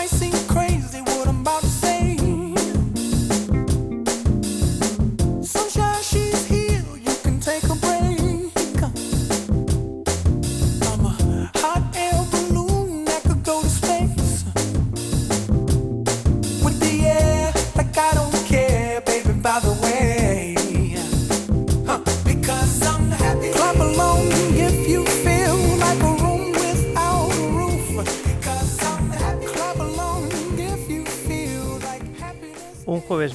might seem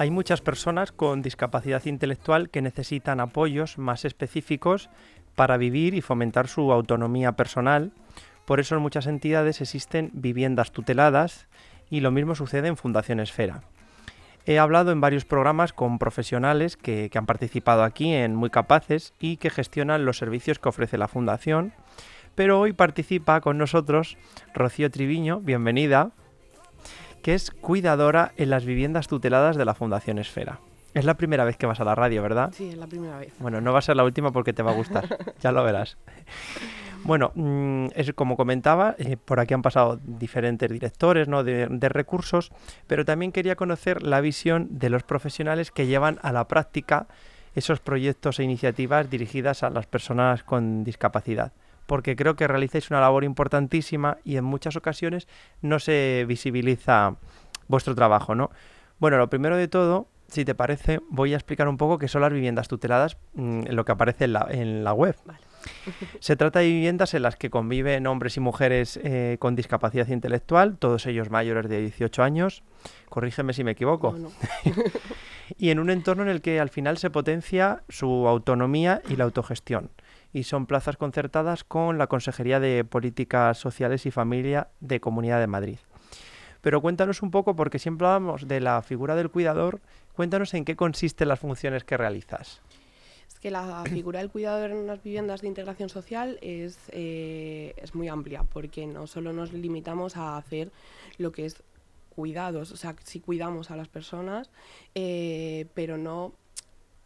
Hay muchas personas con discapacidad intelectual que necesitan apoyos más específicos para vivir y fomentar su autonomía personal. Por eso en muchas entidades existen viviendas tuteladas y lo mismo sucede en Fundación Esfera. He hablado en varios programas con profesionales que, que han participado aquí en Muy Capaces y que gestionan los servicios que ofrece la Fundación. Pero hoy participa con nosotros Rocío Triviño, bienvenida, que es cuidadora en las viviendas tuteladas de la Fundación Esfera. Es la primera vez que vas a la radio, ¿verdad? Sí, es la primera vez. Bueno, no va a ser la última porque te va a gustar, ya lo verás. Bueno, mm, es como comentaba, eh, por aquí han pasado diferentes directores ¿no? de, de recursos, pero también quería conocer la visión de los profesionales que llevan a la práctica esos proyectos e iniciativas dirigidas a las personas con discapacidad, porque creo que realizáis una labor importantísima y en muchas ocasiones no se visibiliza vuestro trabajo, ¿no? Bueno, lo primero de todo, si te parece, voy a explicar un poco qué son las viviendas tuteladas, mm, lo que aparece en la, en la web. Vale. Se trata de viviendas en las que conviven hombres y mujeres eh, con discapacidad intelectual, todos ellos mayores de 18 años. Corrígeme si me equivoco. No, no. Y en un entorno en el que al final se potencia su autonomía y la autogestión. Y son plazas concertadas con la Consejería de Políticas Sociales y Familia de Comunidad de Madrid. Pero cuéntanos un poco, porque siempre hablamos de la figura del cuidador, cuéntanos en qué consisten las funciones que realizas. Es que la figura del cuidador en unas viviendas de integración social es, eh, es muy amplia, porque no solo nos limitamos a hacer lo que es cuidados, o sea, sí cuidamos a las personas, eh, pero no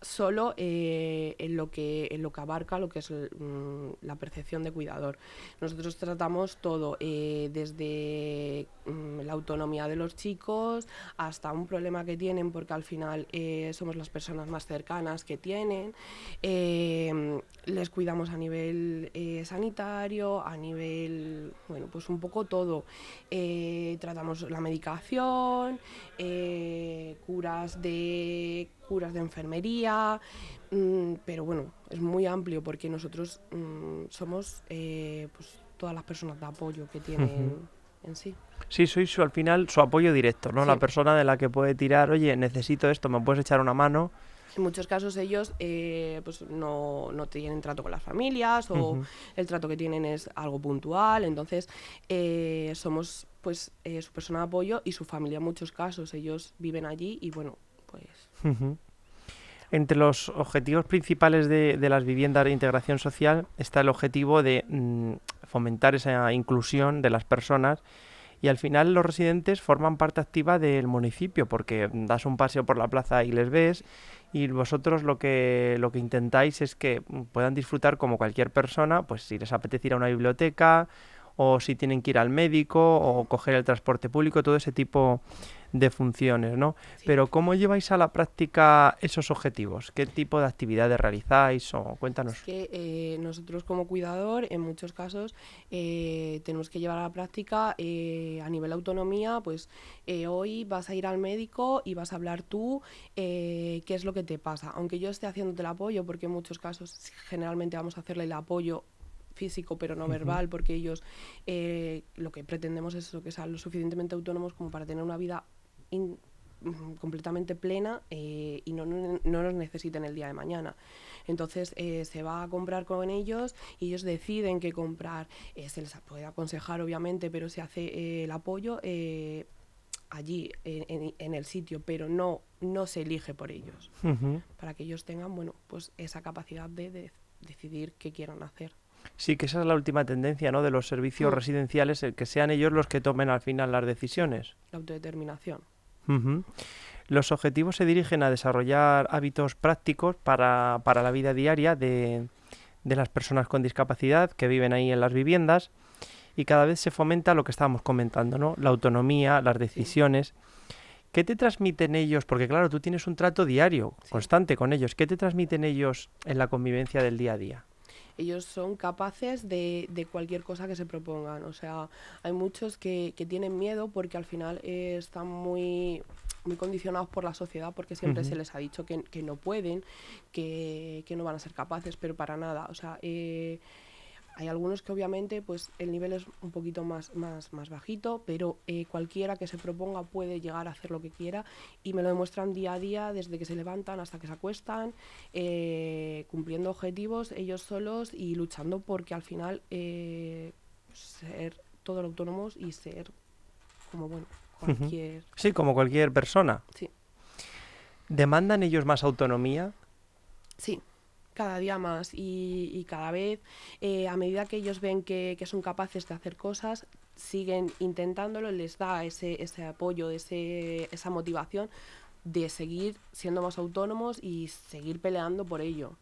solo eh, en, lo que, en lo que abarca lo que es mm, la percepción de cuidador. Nosotros tratamos todo, eh, desde mm, la autonomía de los chicos hasta un problema que tienen, porque al final eh, somos las personas más cercanas que tienen. Eh, les cuidamos a nivel sanitario, a nivel, bueno, pues un poco todo. Tratamos la medicación, curas de curas de enfermería, mm, pero bueno, es muy amplio porque nosotros mm, somos eh, pues, todas las personas de apoyo que tienen en sí. Sí, sois su- al final su apoyo directo, ¿no? La Sí. persona de la que puede tirar, oye, necesito esto, ¿me puedes echar una mano? En muchos casos ellos eh, pues no, no tienen trato con las familias o Ujú. el trato que tienen es algo puntual, entonces eh, somos pues eh, su persona de apoyo y su familia en muchos casos, ellos viven allí y bueno, pues. Entre los objetivos principales de, las viviendas de integración social está el objetivo de mm, fomentar esa inclusión de las personas y al final los residentes forman parte activa del municipio porque das un paseo por la plaza y les ves y vosotros lo que lo que intentáis es que puedan disfrutar como cualquier persona, pues si les apetece ir a una biblioteca o si tienen que ir al médico o coger el transporte público, todo ese tipo de funciones, ¿no? Pero ¿cómo lleváis a la práctica esos objetivos? ¿Qué tipo de actividades realizáis? O cuéntanos. Es que eh, nosotros como cuidador, en muchos casos, eh, tenemos que llevar a la práctica eh, a nivel autonomía, pues hoy vas a ir al médico y vas a hablar tú qué es lo que te pasa. Aunque yo esté haciéndote el apoyo, porque en muchos casos generalmente vamos a hacerle el apoyo físico pero no verbal porque ellos lo que pretendemos es lo que sean lo suficientemente autónomos como para tener una vida completamente plena eh, y no, no, nos necesiten el día de mañana. Entonces eh, se va a comprar con ellos y ellos deciden qué comprar. Eh, se les puede aconsejar, obviamente, pero se hace el apoyo allí, en, el sitio, pero no, no se elige por ellos. Para que ellos tengan, bueno, pues esa capacidad de, decidir qué quieran hacer. Sí, que esa es la última tendencia, ¿no? De los servicios mm. residenciales, el que sean ellos los que tomen al final las decisiones. La autodeterminación. Los objetivos se dirigen a desarrollar hábitos prácticos para, para la vida diaria de, de, las personas con discapacidad que viven ahí en las viviendas y cada vez se fomenta lo que estábamos comentando, ¿no? La autonomía, las decisiones. ¿Qué te transmiten ellos? Porque claro, tú tienes un trato diario, constante con ellos. ¿Qué te transmiten ellos en la convivencia del día a día? Ellos son capaces de, de, cualquier cosa que se propongan. O sea, hay muchos que, que tienen miedo porque al final eh, están muy, muy condicionados por la sociedad porque siempre se les ha dicho que, que no pueden, que, que, no van a ser capaces, pero para nada. O sea, eh, hay algunos que obviamente pues el nivel es un poquito más, más, más bajito, pero eh, cualquiera que se proponga puede llegar a hacer lo que quiera y me lo demuestran día a día desde que se levantan hasta que se acuestan, eh, cumpliendo objetivos ellos solos y luchando porque al final eh, ser todos autónomos y ser como bueno cualquier... Sí, como cualquier persona. Sí. ¿Demandan ellos más autonomía? Sí cada día más y, cada vez eh, a medida que ellos ven que, son capaces de hacer cosas siguen intentándolo les da ese, ese apoyo ese, esa motivación de seguir siendo más autónomos y seguir peleando por ello.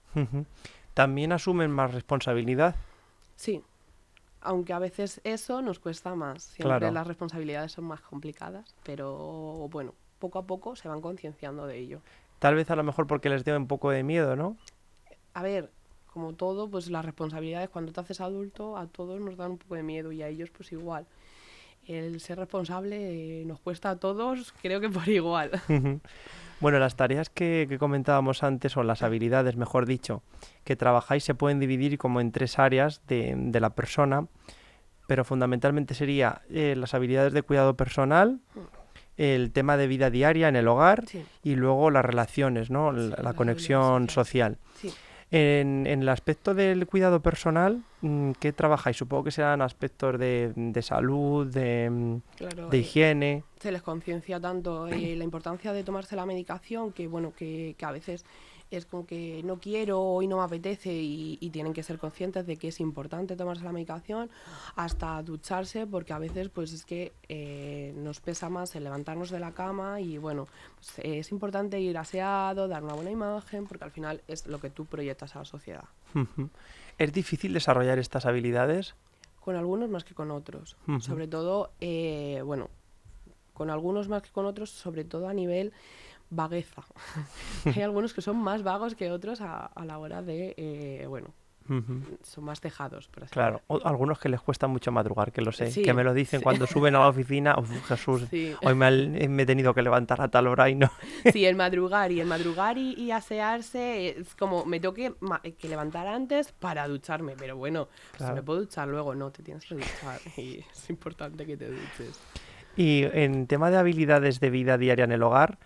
También asumen más responsabilidad sí. Aunque a veces eso nos cuesta más. Siempre las responsabilidades son más complicadas pero bueno poco a poco se van concienciando de ello. Tal vez a lo mejor porque les dio un poco de miedo no a ver, como todo, pues las responsabilidades cuando te haces adulto a todos nos dan un poco de miedo y a ellos pues igual. El ser responsable eh, nos cuesta a todos, creo que por igual. bueno, las tareas que, comentábamos antes, o las habilidades, mejor dicho, que trabajáis se pueden dividir como en tres áreas de, de la persona, pero fundamentalmente sería eh, las habilidades de cuidado personal, mm. el tema de vida diaria en el hogar y luego las relaciones, ¿no? la, conexión social. Sí. En, el aspecto del cuidado personal, mm, ¿qué trabajáis? Supongo que serán aspectos de, de salud, de, mm, de eh, higiene. Se les conciencia tanto eh, la importancia de tomarse la medicación que, bueno, que, que a veces es como que no quiero, hoy no me apetece y, tienen que ser conscientes de que es importante tomarse la medicación hasta ducharse porque a veces pues es que eh, nos pesa más el levantarnos de la cama y bueno, pues, es importante ir aseado, dar una buena imagen porque al final es lo que tú proyectas a la sociedad. ¿Es difícil desarrollar estas habilidades? Con algunos más que con otros. Sobre todo, eh, bueno, con algunos más que con otros, sobre todo a nivel vagueza. Hay algunos que son más vagos que otros a, la hora de, eh, bueno, son más tejados, por así Claro, algunos que les cuesta mucho madrugar, que lo sé, que me lo dicen cuando suben a la oficina, Jesús, hoy me, he tenido que levantar a tal hora y no. sí, el madrugar y el madrugar y, asearse es como me tengo que, levantar antes para ducharme, pero bueno, pues me puedo duchar luego, no, te tienes que duchar y es importante que te duches. Y en tema de habilidades de vida diaria en el hogar,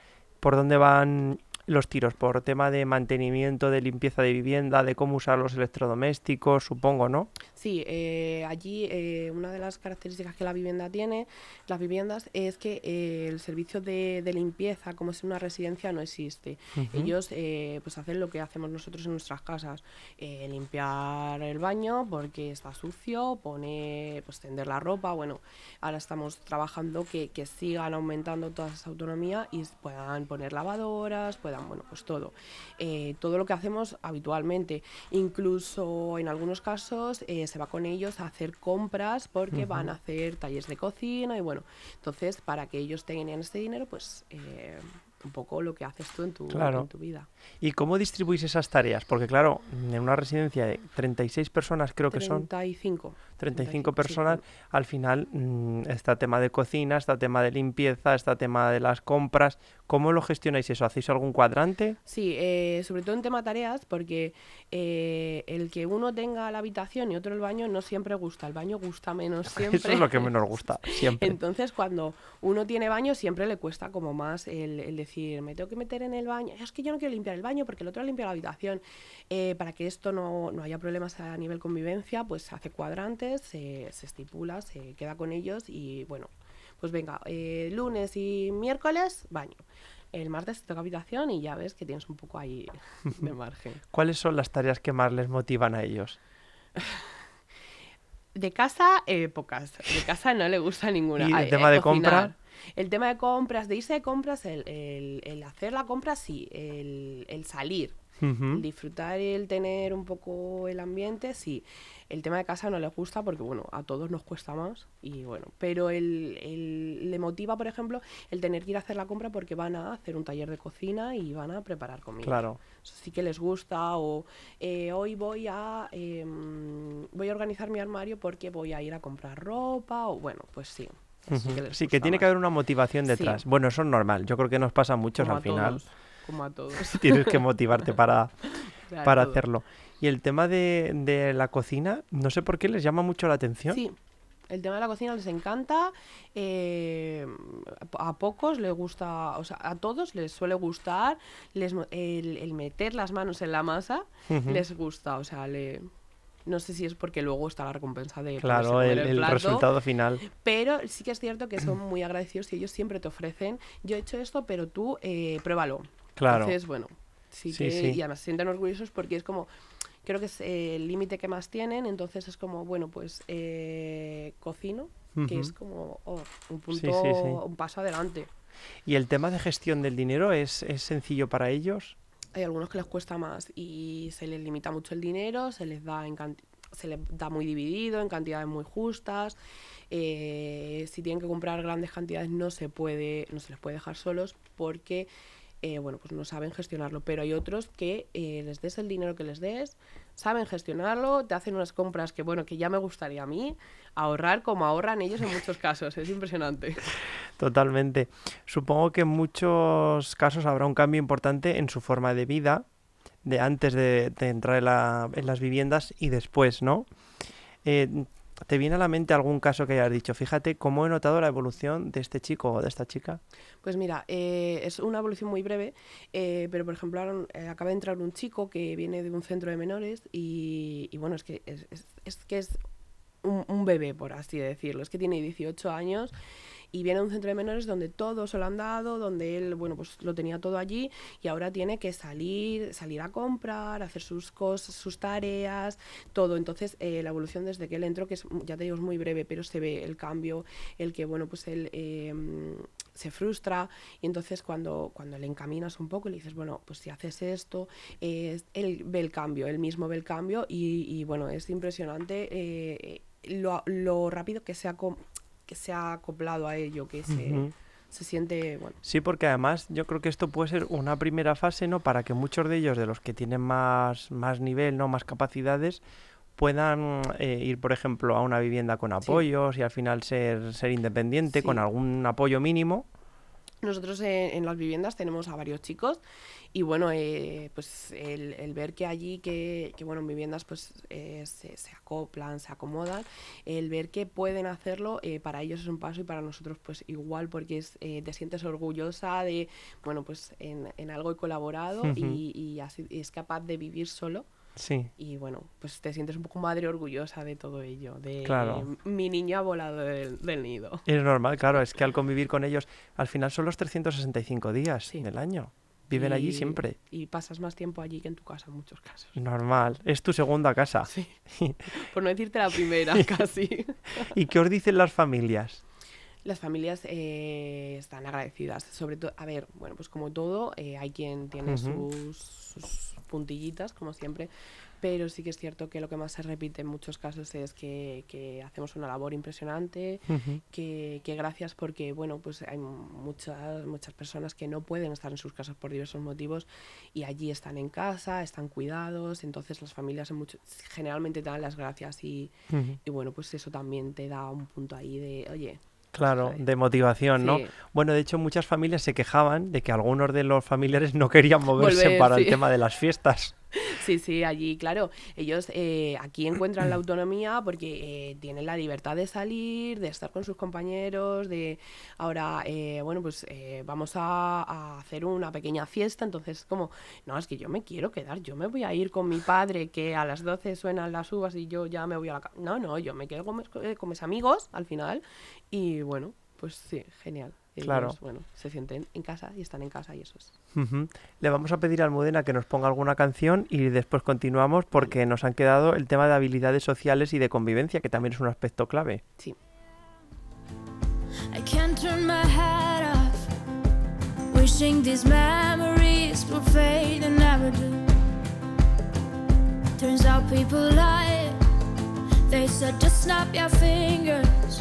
por dónde van los tiros por tema de mantenimiento, de limpieza de vivienda, de cómo usar los electrodomésticos, supongo, ¿no? Sí, eh, allí eh, una de las características que la vivienda tiene, las viviendas, es que eh, el servicio de, limpieza, como es una residencia, no existe. Ellos pues hacen lo que hacemos nosotros en nuestras casas, limpiar el baño porque está sucio, poner, pues tender la ropa, bueno, ahora estamos trabajando que, que sigan aumentando toda esa autonomía y puedan poner lavadoras, puedan puedan, bueno, pues todo. Eh, todo lo que hacemos habitualmente. Incluso en algunos casos eh, se va con ellos a hacer compras porque van a hacer talleres de cocina y bueno, entonces para que ellos tengan este dinero, pues eh, un poco lo que haces tú en tu, Claro. en tu vida. ¿Y cómo distribuís esas tareas? Porque claro, en una residencia de 36 personas creo que son 35. 35 sí, personas, al final mm, está tema de cocina, está tema de limpieza, está tema de las compras. ¿Cómo lo gestionáis eso? ¿Hacéis algún cuadrante? Sí, eh, sobre todo en tema tareas, porque eh, el que uno tenga la habitación y otro el baño no siempre gusta. El baño gusta menos siempre. Eso es lo que menos gusta, siempre. Entonces, cuando uno tiene baño, siempre le cuesta como más el, el decir, me tengo que meter en el baño. Es que yo no quiero limpiar el baño porque el otro ha limpiado la habitación. Eh, para que esto no, no haya problemas a nivel convivencia, pues se hace se, se estipula, se queda con ellos y bueno, pues venga, eh, lunes y miércoles, baño. El martes te toca habitación y ya ves que tienes un poco ahí de margen. ¿Cuáles son las tareas que más les motivan a ellos? De casa, eh, pocas. De casa no le gusta ninguna. ¿Y el Ay, tema de compra? cocinar. El tema de compras, de irse de compras, el, el- el hacer la compra sí, el, el salir, Disfrutar y el tener un poco el ambiente, sí. El tema de casa no le gusta porque, bueno, a todos nos cuesta más y bueno, pero el, el- le motiva, por ejemplo, el tener que ir a hacer la compra porque van a hacer un taller de cocina y van a preparar comida. Claro. Eso sí que les gusta o eh, hoy voy a em, voy a organizar mi armario porque voy a ir a comprar ropa o bueno pues sí les Sí, que tiene que haber una motivación Sí. detrás. Bueno, eso es normal. Yo creo que nos pasa a muchos como al a final. todos, como a todos Tienes que motivarte para, para todo. hacerlo. Y el tema de, de la cocina, no sé por qué les llama mucho la atención. sí el tema de la cocina les encanta eh, a pocos les gusta o sea a todos les suele gustar les el, el meter las manos en la masa les gusta o sea le no sé si es porque luego está la recompensa de Claro, el, el plato, resultado final. Pero sí que es cierto que son muy agradecidos y ellos siempre te ofrecen, yo he hecho esto, pero tú eh, pruébalo. Claro. Entonces, bueno, sí, Sí, que, sí. y además se sienten orgullosos porque es como, creo que es eh, el límite que más tienen, entonces es como, bueno, pues eh, cocino, que Ujú. es como oh, un punto, un paso adelante. ¿Y el tema de gestión del dinero es, es sencillo para ellos? Hay algunos que les cuesta más y se les limita mucho el dinero, se les da en se les da muy dividido, en cantidades muy justas. eh, si tienen que comprar grandes cantidades no se puede, no se les puede dejar solos porque eh, bueno, pues no saben gestionarlo. Pero hay otros que eh, les des el dinero que les des, saben gestionarlo, te hacen unas compras que bueno, que ya me gustaría a mí ahorrar como ahorran ellos en muchos casos. Es impresionante. Totalmente. Supongo que en muchos casos habrá un cambio importante en su forma de vida, de antes de, entrar en las viviendas y después, ¿no? Eh, ¿Te viene a la mente algún caso que hayas dicho? Fíjate cómo he notado la evolución de este chico o de esta chica. Pues mira, eh, es una evolución muy breve, eh, pero por ejemplo ahora, eh, acaba de entrar un chico que viene de un centro de menores y, bueno, es que es, que es un, un bebé, por así decirlo. Es que tiene 18 años y viene de un centro de menores donde todo se lo han dado, donde él, bueno, pues lo tenía todo allí y ahora tiene que salir, salir a comprar, hacer sus cosas, sus tareas, todo. Entonces, eh, la evolución desde que él entró, que es, ya te digo, es muy breve, pero se ve el cambio, el que, bueno, pues él eh, se frustra y entonces cuando, cuando le encaminas un poco y le dices, bueno, pues si haces esto, él ve el cambio, él mismo ve el cambio y, bueno, es impresionante eh, lo, rápido que se ha, que se ha acoplado a ello, que se, se siente, bueno, Sí, porque además yo creo que esto puede ser una primera fase, ¿no? Para que muchos de ellos, de los que tienen más, más nivel, ¿no? Más capacidades, puedan eh, ir, por ejemplo, a una vivienda con apoyos y al final ser, ser independiente con algún apoyo mínimo. Nosotros en, en las viviendas tenemos a varios chicos y bueno, eh, pues el, el ver que allí, que, que, bueno, en viviendas pues eh, se, se acoplan, se acomodan, el ver que pueden hacerlo, eh, para ellos es un paso y para nosotros pues igual porque es, eh, te sientes orgullosa de, bueno, pues en, en algo he colaborado y, y así es capaz de vivir solo Sí, y bueno, pues te sientes un poco madre orgullosa de todo ello, de Claro. mi niño ha volado del, del nido. es normal, claro, es que al convivir con ellos, al final son los 365 días Sí. del año. Viven allí siempre. Y pasas más tiempo allí que en tu casa en muchos casos. Normal, es tu segunda casa. Sí. Por no decirte la primera, casi. ¿Y qué os dicen las familias? Las familias eh, están agradecidas. Sobre todo, a ver, bueno, pues como todo, eh, hay quien tiene sus, sus puntillitas, como siempre, pero sí que es cierto que lo que más se repite en muchos casos es que, que hacemos una labor impresionante, Ujú. que, que gracias porque, bueno, pues hay muchas, muchas personas que no pueden estar en sus casas por diversos motivos y allí están en casa, están cuidados, entonces las familias en mucho- generalmente te dan las gracias y, y bueno, pues eso también te da un punto ahí de, oye, Claro, ¿sabes? de motivación, ¿no? Bueno, de hecho, muchas familias se quejaban de que algunos de los familiares no querían moverse Volver, para el tema de las fiestas. Sí, sí, allí, claro, ellos eh, aquí encuentran la autonomía porque eh, tienen la libertad de salir, de estar con sus compañeros, de ahora, eh, bueno, pues eh, vamos a, hacer una pequeña fiesta, entonces como, no, es que yo me quiero quedar, yo me voy a ir con mi padre que a las 12 suenan las uvas y yo ya me voy a la. No, no, yo me quedo eh, con mis amigos al final y bueno, pues sí, genial. Ellos, Claro. bueno, se sienten en casa y están en casa y eso es. Ujú. Le vamos a pedir a Almudena que nos ponga alguna canción y después continuamos porque nos han quedado el tema de habilidades sociales y de convivencia, que también es un aspecto clave. Sí. I can't turn my head off, wishing these memories will fade and never do. Turns out people lie. They said just snap your fingers,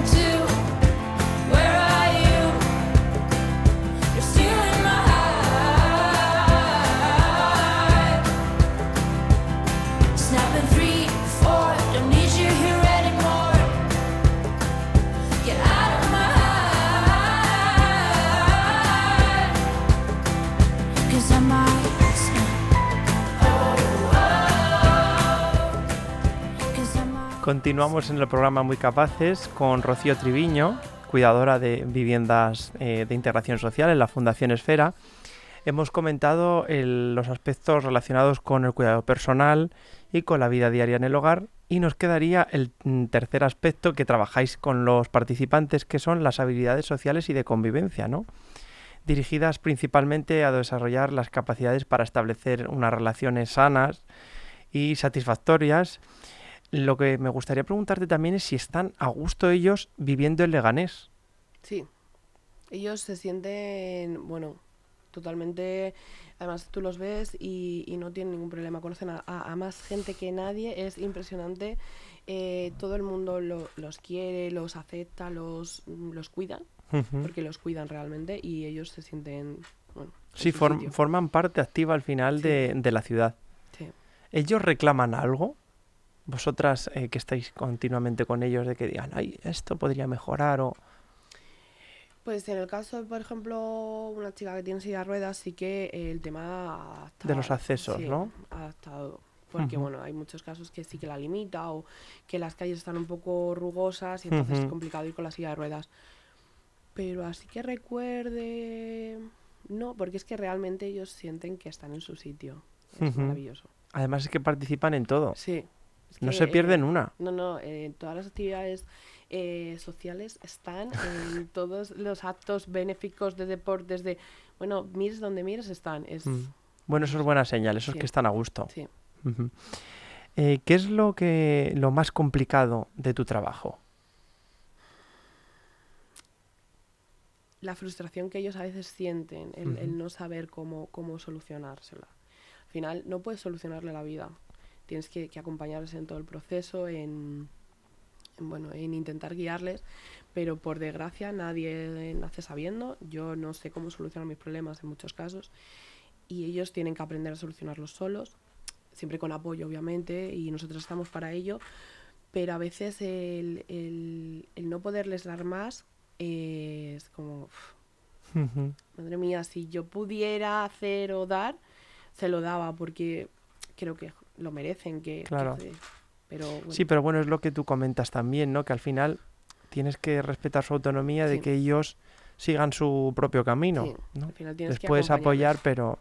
Continuamos en el programa Muy Capaces con Rocío Triviño, cuidadora de viviendas eh, de integración social en la Fundación Esfera. Hemos comentado los aspectos relacionados con el cuidado personal y con la vida diaria en el hogar y nos quedaría el mm, tercer aspecto que trabajáis con los participantes que son las habilidades sociales y de convivencia, ¿no? Dirigidas principalmente a desarrollar las capacidades para establecer unas relaciones sanas y satisfactorias lo que me gustaría preguntarte también es si están a gusto ellos viviendo en Leganés. Sí, ellos se sienten, bueno, totalmente, además tú los ves y, y no tienen ningún problema, conocen a, más gente que nadie, es impresionante, eh, todo el mundo lo- los quiere, los acepta, los, los cuidan, Ujú. porque los cuidan realmente y ellos se sienten, bueno, en Sí, form- forman parte activa al final Sí. de, de la ciudad. Sí. ¿Ellos reclaman algo? Vosotras eh, que estáis continuamente con ellos de que digan, ay, esto podría mejorar o... Pues en el caso, por ejemplo, una chica que tiene silla de ruedas, sí que el tema ha De los accesos, sí, ¿no? ha estado. Porque, bueno, hay muchos casos que sí que la limita o que las calles están un poco rugosas y entonces es complicado ir con la silla de ruedas. Pero así que recuerde... No, porque es que realmente ellos sienten que están en su sitio. Es maravilloso. Además es que participan en todo. Sí. Es No se eh, pierden una. no, no, eh, todas las actividades eh, sociales están en todos los actos benéficos de deportes, de, bueno, mires donde mires están. Es, Mm. Bueno, eso es buena señal, eso es Sí. que están a gusto. sí. Eh, ¿Qué es lo que lo más complicado de tu trabajo? La frustración que ellos a veces sienten, el, el no saber cómo, cómo solucionársela. Al final, no puedes solucionarle la vida. Tienes que, que acompañarles en todo el proceso, en, bueno, en intentar guiarles, pero por desgracia nadie nace sabiendo. Yo no sé cómo solucionar mis problemas en muchos casos y ellos tienen que aprender a solucionarlos solos, siempre con apoyo obviamente y nosotros estamos para ello, pero a veces el, el, el no poderles dar más es como, madre mía, si yo pudiera hacer o dar, se lo daba porque creo que lo merecen, que, Claro. pero bueno, Sí, pero bueno, es lo que tú comentas también, ¿no? Que al final tienes que respetar su autonomía de que ellos sigan su propio camino, sí, ¿no? al final tienes Les que puedes apoyar, pero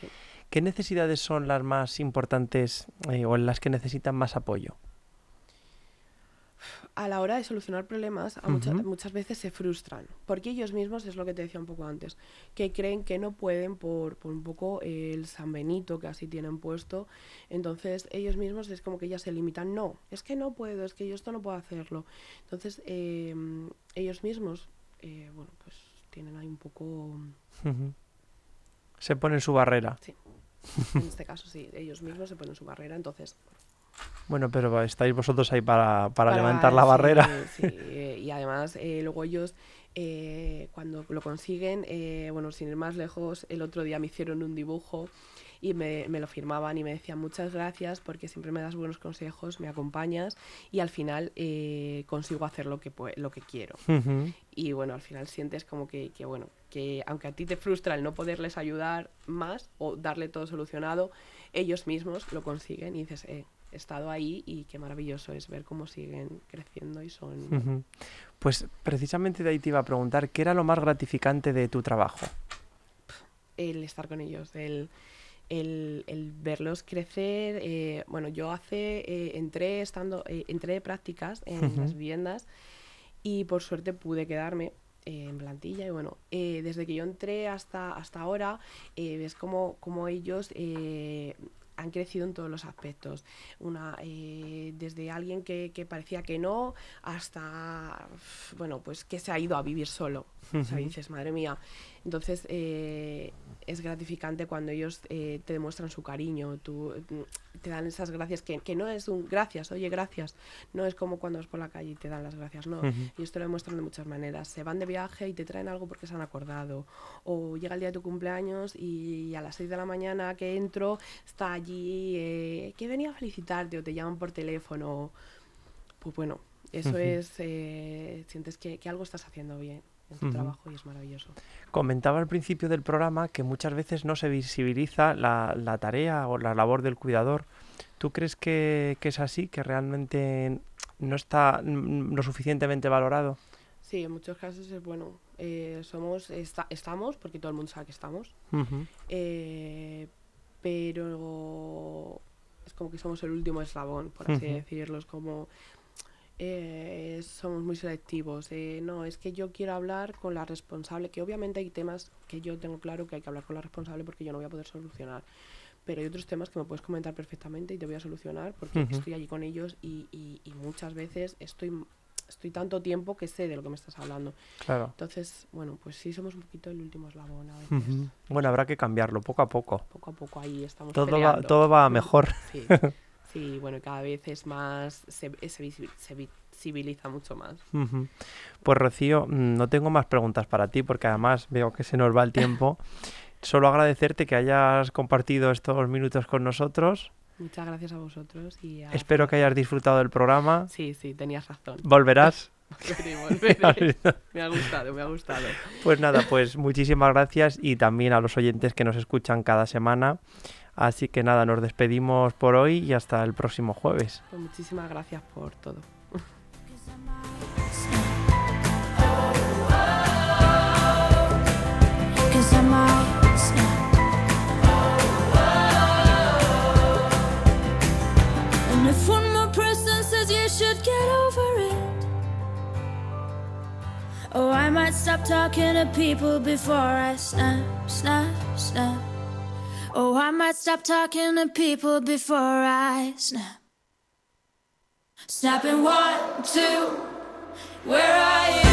Sí. ¿qué necesidades son las más importantes eh, o en las que necesitan más apoyo? A la hora de solucionar problemas, a mucha- Ujú. muchas veces se frustran, porque ellos mismos, es lo que te decía un poco antes, que creen que no pueden por, por un poco el San Benito que así tienen puesto, entonces ellos mismos es como que ya se limitan, no, es que no puedo, es que yo esto no puedo hacerlo. Entonces eh, ellos mismos, eh, bueno, pues tienen ahí un poco. Se ponen su barrera. en este caso sí, ellos mismos se ponen su barrera, entonces Bueno, pero estáis vosotros ahí para, para Para- levantar la sí, barrera. sí, eh, y además, eh, luego ellos, eh, cuando lo consiguen, eh, bueno, sin ir más lejos, el otro día me hicieron un dibujo y me, me lo firmaban y me decían muchas gracias porque siempre me das buenos consejos, me acompañas y al final eh, consigo hacer lo que, lo que quiero. Y bueno, al final sientes como que, que, bueno, que aunque a ti te frustra el no poderles ayudar más o darle todo solucionado, ellos mismos lo consiguen y dices, eh, estado ahí y qué maravilloso es ver cómo siguen creciendo y son... Pues precisamente de ahí te iba a preguntar, ¿qué era lo más gratificante de tu trabajo? el estar con ellos, el, el, el verlos crecer. eh, bueno, yo hace, eh, entré estando, eh, entré de prácticas en las viviendas y por suerte pude quedarme en plantilla y bueno, eh, desde que yo entré hasta, hasta ahora, eh, ves como, como ellos eh, han crecido en todos los aspectos. Una, eh, desde alguien que, que parecía que no hasta, bueno, pues que se ha ido a vivir solo. O sea, dices, madre mía. Entonces, eh, es gratificante cuando ellos eh, te demuestran su cariño, tú, mm, te dan esas gracias, que, que no es un gracias, oye, gracias. No es como cuando vas por la calle y te dan las gracias, no. Ujú. Ellos te lo demuestran de muchas maneras. Se van de viaje y te traen algo porque se han acordado. O llega el día de tu cumpleaños y a las 6 de la mañana que entro está allí, eh, que venía a felicitarte o te llaman por teléfono. Pues bueno, eso Ujú. es, eh, sientes que, que algo estás haciendo bien en tu trabajo y es maravilloso. Comentaba al principio del programa que muchas veces no se visibiliza la, la tarea o la labor del cuidador. ¿Tú crees que, que es así, que realmente no está lo suficientemente valorado? Sí, en muchos casos es bueno. eh, somos, esta- estamos, porque todo el mundo sabe que estamos, eh, pero es como que somos el último eslabón, por así Ujú. decirlo. Es como eh, somos muy selectivos. eh, no, es que yo quiero hablar con la responsable, que obviamente hay temas que yo tengo claro que hay que hablar con la responsable porque yo no voy a poder solucionar. Pero hay otros temas que me puedes comentar perfectamente y te voy a solucionar porque Ujú. estoy allí con ellos y, y- y muchas veces estoy, estoy tanto tiempo que sé de lo que me estás hablando. Claro. Entonces, bueno, pues sí somos un poquito el último eslabón a veces. Ujú. Bueno, habrá que cambiarlo poco a poco. Poco a poco ahí estamos Todo va, todo va mejor. Sí, sí, bueno, cada vez es más, se, se visi- se visibiliza mucho más. Ujú. Pues Rocío, mm, no tengo más preguntas para ti porque además veo que se nos va el tiempo. Solo agradecerte que hayas compartido estos minutos con nosotros. Muchas gracias a vosotros y a- Espero que hayas disfrutado del programa. Sí, sí, tenías razón. ¿Volverás? Volveré, volveré. me ha gustado, me ha gustado. Pues nada, pues muchísimas gracias y también a los oyentes que nos escuchan cada semana. Así que nada, nos despedimos por hoy y hasta el próximo jueves. Pues muchísimas gracias por todo. Cause I might snap. And if one more person says you should get over it, oh, I might stop talking to people before I snap, snap, snap. Oh, I might stop talking to people before I snap. Snapping one, two, where are you?